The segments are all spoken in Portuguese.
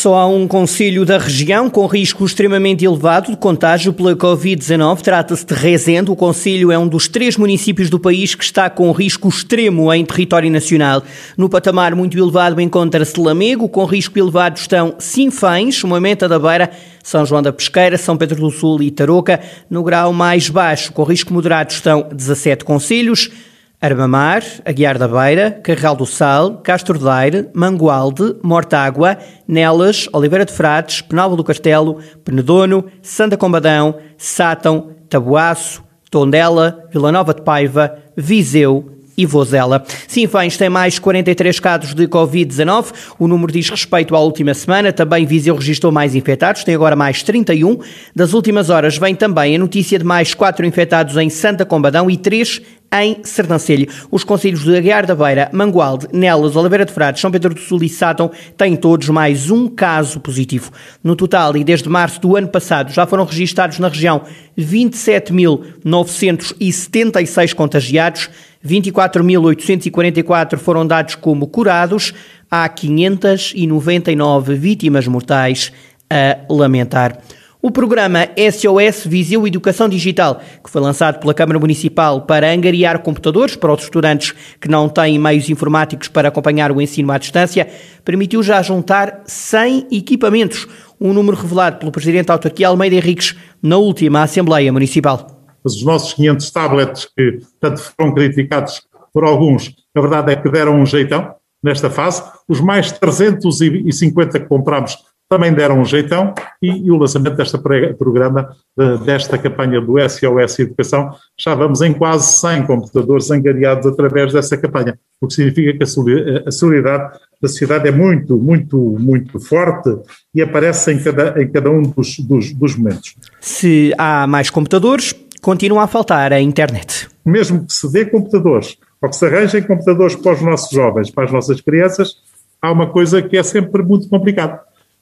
Só há um conselho da região com risco extremamente elevado de contágio pela Covid-19. Trata-se de Rezende. O conselho é um dos três municípios do país que está com risco extremo em território nacional. No patamar muito elevado encontra-se Lamego. Com risco elevado estão Sinfães, Moimenta da Beira, São João da Pesqueira, São Pedro do Sul e Tarouca. No grau mais baixo, com risco moderado, estão 17 conselhos. Armamar, Aguiar da Beira, Carregal do Sal, Castro Daire, Mangualde, Mortágua, Nelas, Oliveira de Frades, Penalva do Castelo, Penedono, Santa Combadão, Sátão, Tabuaço, Tondela, Vila Nova de Paiva, Viseu e Vozela. Sinfãs tem mais 43 casos de Covid-19. O número diz respeito à última semana. Também Viseu registrou mais infectados, tem agora mais 31. Das últimas horas vem também a notícia de mais 4 infectados em Santa Combadão e 3 em Sernancelho. Os conselhos de Aguiar da Beira, Mangualde, Nelas, Oliveira de Frades, São Pedro do Sul e Sátão têm todos mais um caso positivo. No total, e desde março do ano passado, já foram registados na região 27.976 contagiados, 24.844 foram dados como curados, há 599 vítimas mortais a lamentar. O programa SOS Viseu Educação Digital, que foi lançado pela Câmara Municipal para angariar computadores para os estudantes que não têm meios informáticos para acompanhar o ensino à distância, permitiu já juntar 100 equipamentos, um número revelado pelo Presidente Autarquia Almeida Henriques na última Assembleia Municipal. Os nossos 500 tablets, que tanto foram criticados por alguns, a verdade é que deram um jeitão nesta fase. Os mais 350 que compramos também deram um jeitão e, e o lançamento deste programa, desta campanha do SOS Educação, já vamos em quase 100 computadores angariados através dessa campanha, o que significa que a solidariedade da sociedade é muito, muito, muito forte e aparece em cada, em cada um dos, dos, dos momentos. Se há mais computadores, continua a faltar a internet. Mesmo que se dê computadores, ou que se arranjem computadores para os nossos jovens, para as nossas crianças, há uma coisa que é sempre muito complicada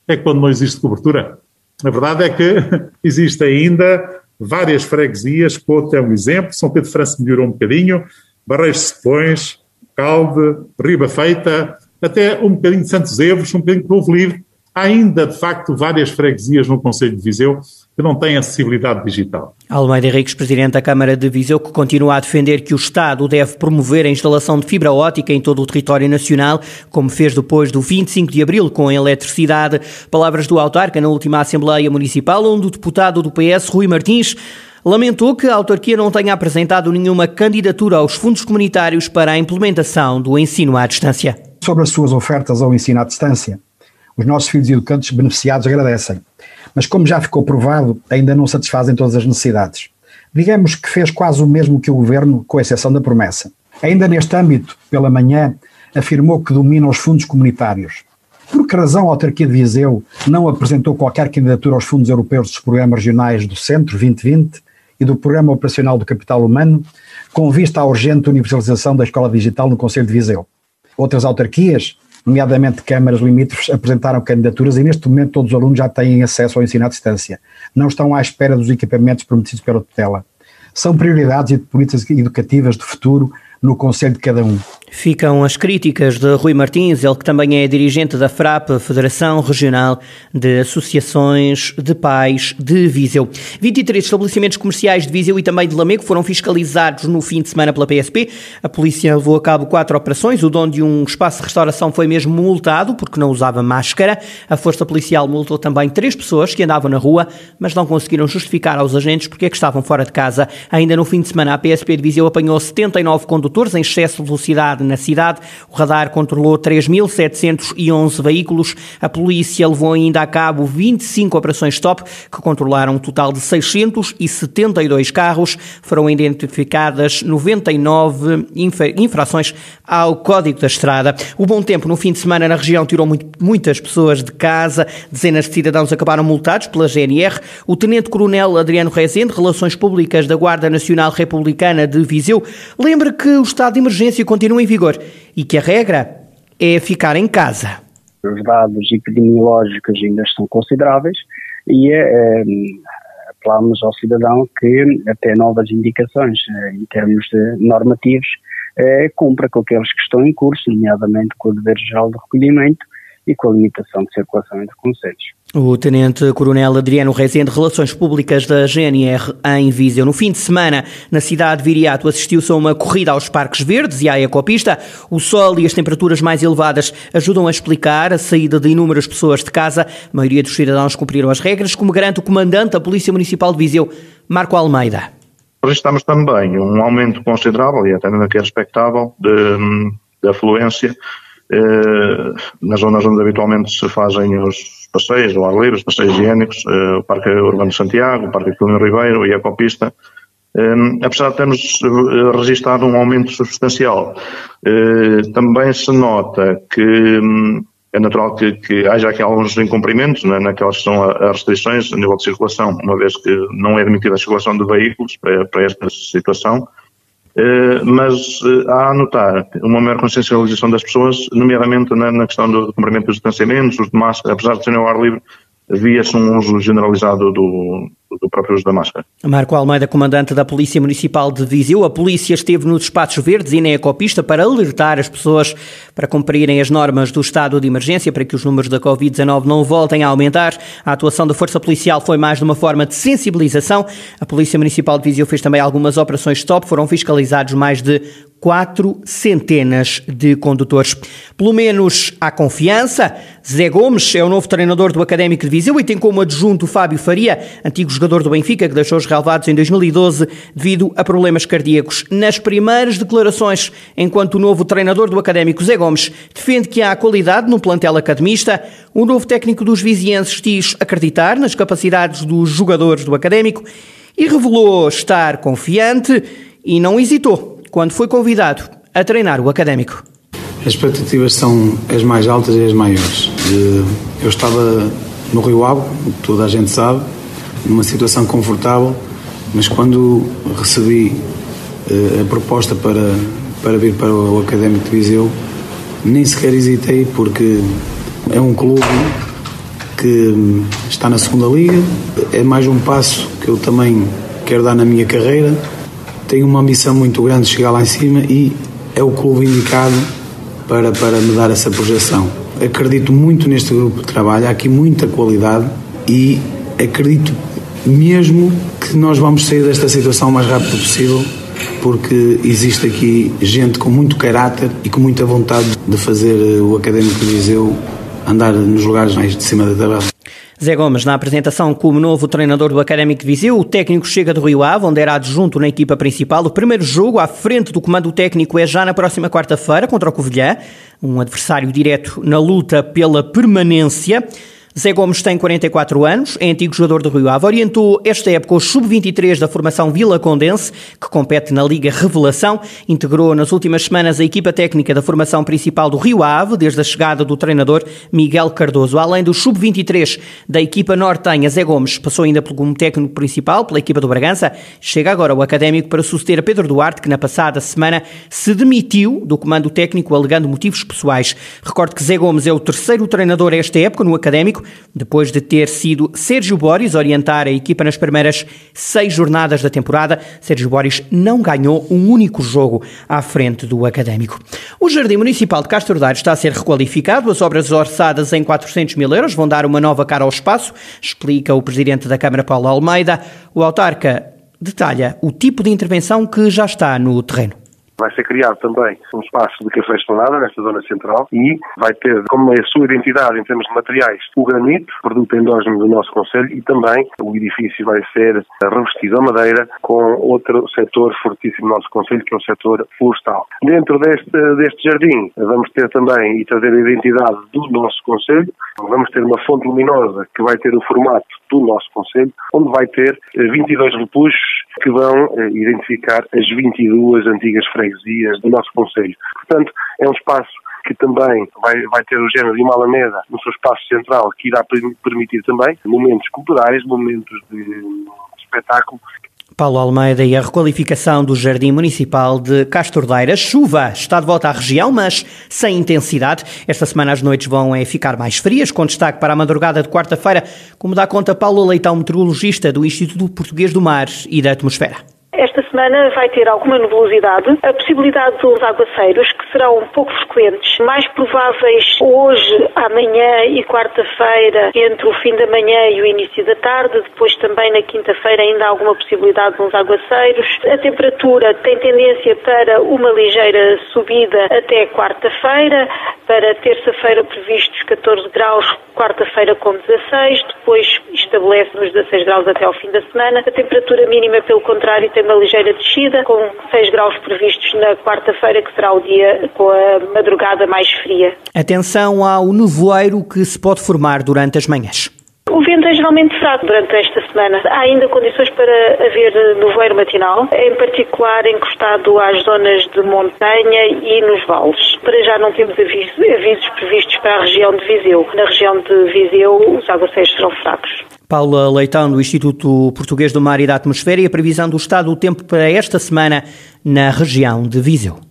é quando não existe cobertura. A verdade é que existe ainda várias freguesias, Couto é um exemplo, São Pedro de França melhorou um bocadinho, Barreiros de Sepões, Calde, Riba Feita, até um bocadinho de Santos Evos, um bocadinho de Povo Livre, há ainda, de facto, várias freguesias no Conselho de Viseu que não têm acessibilidade digital. Almeida Henriques, Presidente da Câmara de Viseu, que continua a defender que o Estado deve promover a instalação de fibra ótica em todo o território nacional, como fez depois do 25 de abril com a eletricidade. Palavras do autarca na última Assembleia Municipal, onde o deputado do PS, Rui Martins, lamentou que a autarquia não tenha apresentado nenhuma candidatura aos fundos comunitários para a implementação do ensino à distância. Sobre as suas ofertas ao ensino à distância, os nossos filhos educantes beneficiados agradecem, mas como já ficou provado, ainda não satisfazem todas as necessidades. Digamos que fez quase o mesmo que o governo, com exceção da promessa. Ainda neste âmbito, pela manhã, afirmou que domina os fundos comunitários. Por que razão a autarquia de Viseu não apresentou qualquer candidatura aos fundos europeus dos programas regionais do Centro 2020 e do Programa Operacional do Capital Humano, com vista à urgente universalização da escola digital no Conselho de Viseu? Outras autarquias, nomeadamente câmaras limítrofes, apresentaram candidaturas e neste momento todos os alunos já têm acesso ao ensino à distância. Não estão à espera dos equipamentos prometidos pela tutela. São prioridades e políticas educativas do futuro no conselho de cada um. Ficam as críticas de Rui Martins, ele que também é dirigente da FRAP, Federação Regional de Associações de Pais de Viseu. 23 estabelecimentos comerciais de Viseu e também de Lamego foram fiscalizados no fim de semana pela PSP. A polícia levou a cabo quatro operações. O dono de um espaço de restauração foi mesmo multado porque não usava máscara. A força policial multou também três pessoas que andavam na rua, mas não conseguiram justificar aos agentes porque é que estavam fora de casa. Ainda no fim de semana, a PSP de Viseu apanhou 79 condutores em excesso de velocidade na cidade. O radar controlou 3.711 veículos. A polícia levou ainda a cabo 25 operações stop, que controlaram um total de 672 carros. Foram identificadas 99 infrações ao Código da Estrada. O bom tempo no fim de semana na região tirou muito, muitas pessoas de casa. Dezenas de cidadãos acabaram multados pela GNR. O Tenente-Coronel Adriano Rezende, Relações Públicas da Guarda Nacional Republicana de Viseu, lembra que o estado de emergência continua em vigor e que a regra é ficar em casa. Os dados epidemiológicos ainda são consideráveis e é, é, apelamos ao cidadão que, até novas indicações eh, em termos normativos, eh, cumpra com aqueles que estão em curso, nomeadamente com o dever geral de recolhimento e com a limitação de circulação entre conselhos. O Tenente-Coronel Adriano Rezende, Relações Públicas da GNR em Viseu. No fim de semana, na cidade de Viriato, assistiu-se a uma corrida aos Parques Verdes e à Ecopista. O sol e as temperaturas mais elevadas ajudam a explicar a saída de inúmeras pessoas de casa. A maioria dos cidadãos cumpriram as regras, como garante o Comandante da Polícia Municipal de Viseu, Marco Almeida. Registramos também um aumento considerável e até ainda que é respectável de, de afluência eh, nas zonas onde habitualmente se fazem os passeios ao ar livre, os passeios higiênicos, eh, o Parque Urbano de Santiago, o Parque Aquilino Ribeiro e a Ecopista, eh, apesar de termos registrado um aumento substancial. Também se nota que hum, é natural que, que haja aqui alguns incumprimentos né, naquelas que são as restrições a nível de circulação, uma vez que não é admitida a circulação de veículos para, para esta situação. Eh, mas eh, há a notar uma maior consciencialização das pessoas, nomeadamente na, questão do cumprimento dos distanciamentos, os de máscara, apesar de serem ao ar livre, via-se um uso generalizado do, do próprio da máscara. Marco Almeida, comandante da Polícia Municipal de Viseu, a polícia esteve nos espaços verdes e na ecopista para alertar as pessoas para cumprirem as normas do estado de emergência para que os números da Covid-19 não voltem a aumentar. A atuação da Força Policial foi mais de uma forma de sensibilização. A Polícia Municipal de Viseu fez também algumas operações stop, foram fiscalizados mais de quatro centenas de condutores. Pelo menos há confiança. Zé Gomes é o novo treinador do Académico de Viseu e tem como adjunto Fábio Faria, antigo jogador do Benfica que deixou os relevados em 2012 devido a problemas cardíacos. Nas primeiras declarações, enquanto o novo treinador do Académico Zé Gomes defende que há qualidade no plantel academista, o novo técnico dos vizienses diz acreditar nas capacidades dos jogadores do Académico e revelou estar confiante e não hesitou quando foi convidado a treinar o académico. As expectativas são as mais altas e as maiores. Eu estava no Rio Ave, toda a gente sabe, numa situação confortável, mas quando recebi eh, a proposta para, para vir para o Académico de Viseu, nem sequer hesitei, porque é um clube que está na segunda liga, é mais um passo que eu também quero dar na minha carreira tenho uma ambição muito grande de chegar lá em cima e é o clube indicado para, para me dar essa projeção. Acredito muito neste grupo de trabalho, há aqui muita qualidade e acredito mesmo que nós vamos sair desta situação o mais rápido possível porque existe aqui gente com muito caráter e com muita vontade de fazer o Académico de Viseu andar nos lugares mais de cima da tabela. Zé Gomes, na apresentação como novo treinador do Académico de Viseu, o técnico chega do Rio Ave, onde era adjunto na equipa principal. O primeiro jogo à frente do comando técnico é já na próxima quarta-feira contra o Covilhã, um adversário direto na luta pela permanência. Zé Gomes tem 44 anos, é antigo jogador do Rio Ave, orientou esta época o Sub-23 da formação Vila Condense, que compete na Liga Revelação, integrou nas últimas semanas a equipa técnica da formação principal do Rio Ave, desde a chegada do treinador Miguel Cardoso. Além do Sub-23 da equipa nortenha, Zé Gomes passou ainda como técnico principal pela equipa do Bragança, chega agora o académico para suceder a Pedro Duarte, que na passada semana se demitiu do comando técnico alegando motivos pessoais. Recordo que Zé Gomes é o terceiro treinador esta época no académico, depois de ter sido Sérgio Boris orientar a equipa nas primeiras seis jornadas da temporada, Sérgio Boris não ganhou um único jogo à frente do Académico. O Jardim Municipal de Castro está a ser requalificado. As obras orçadas em 400 mil euros vão dar uma nova cara ao espaço, explica o Presidente da Câmara, Paulo Almeida. O autarca detalha o tipo de intervenção que já está no terreno. Vai ser criado também um espaço de café esplanada nesta zona central e vai ter como a sua identidade em termos de materiais o granito, produto endógeno do nosso Conselho, e também o edifício vai ser revestido a madeira com outro setor fortíssimo do nosso Conselho, que é o setor florestal. Dentro deste, deste jardim vamos ter também e trazer a identidade do nosso Conselho, vamos ter uma fonte luminosa que vai ter o formato do nosso Conselho, onde vai ter 22 repuxos que vão eh, identificar as 22 antigas freguesias do nosso Conselho. Portanto, é um espaço que também vai, vai ter o género de uma alameda no seu espaço central, que irá permitir também momentos culturais, momentos de espetáculo Paulo Almeida e a requalificação do Jardim Municipal de Castordeira. Chuva está de volta à região, mas sem intensidade. Esta semana as noites vão é, ficar mais frias, com destaque para a madrugada de quarta-feira, como dá conta Paulo Leitão, meteorologista do Instituto Português do Mar e da Atmosfera. Esta semana vai ter alguma nebulosidade, a possibilidade dos aguaceiros, que serão pouco frequentes, mais prováveis hoje, amanhã e quarta-feira, entre o fim da manhã e o início da tarde, depois também na quinta-feira ainda há alguma possibilidade de uns aguaceiros. A temperatura tem tendência para uma ligeira subida até quarta-feira, para terça-feira previstos 14 graus, quarta-feira com 16, depois estabelece nos 16 graus até ao fim da semana. A temperatura mínima, pelo contrário, tem uma ligeira descida, com 6 graus previstos na quarta-feira, que será o dia com a madrugada mais fria. Atenção ao nevoeiro que se pode formar durante as manhãs. O vento é geralmente fraco durante esta semana. Há ainda condições para haver nevoeiro matinal, em particular encostado às zonas de montanha e nos vales. Para já não temos avisos, avisos previstos para a região de Viseu. Na região de Viseu, os aguaceiros serão fracos. Paula Leitão, do Instituto Português do Mar e da Atmosfera, e a previsão do estado do tempo para esta semana na região de Viseu.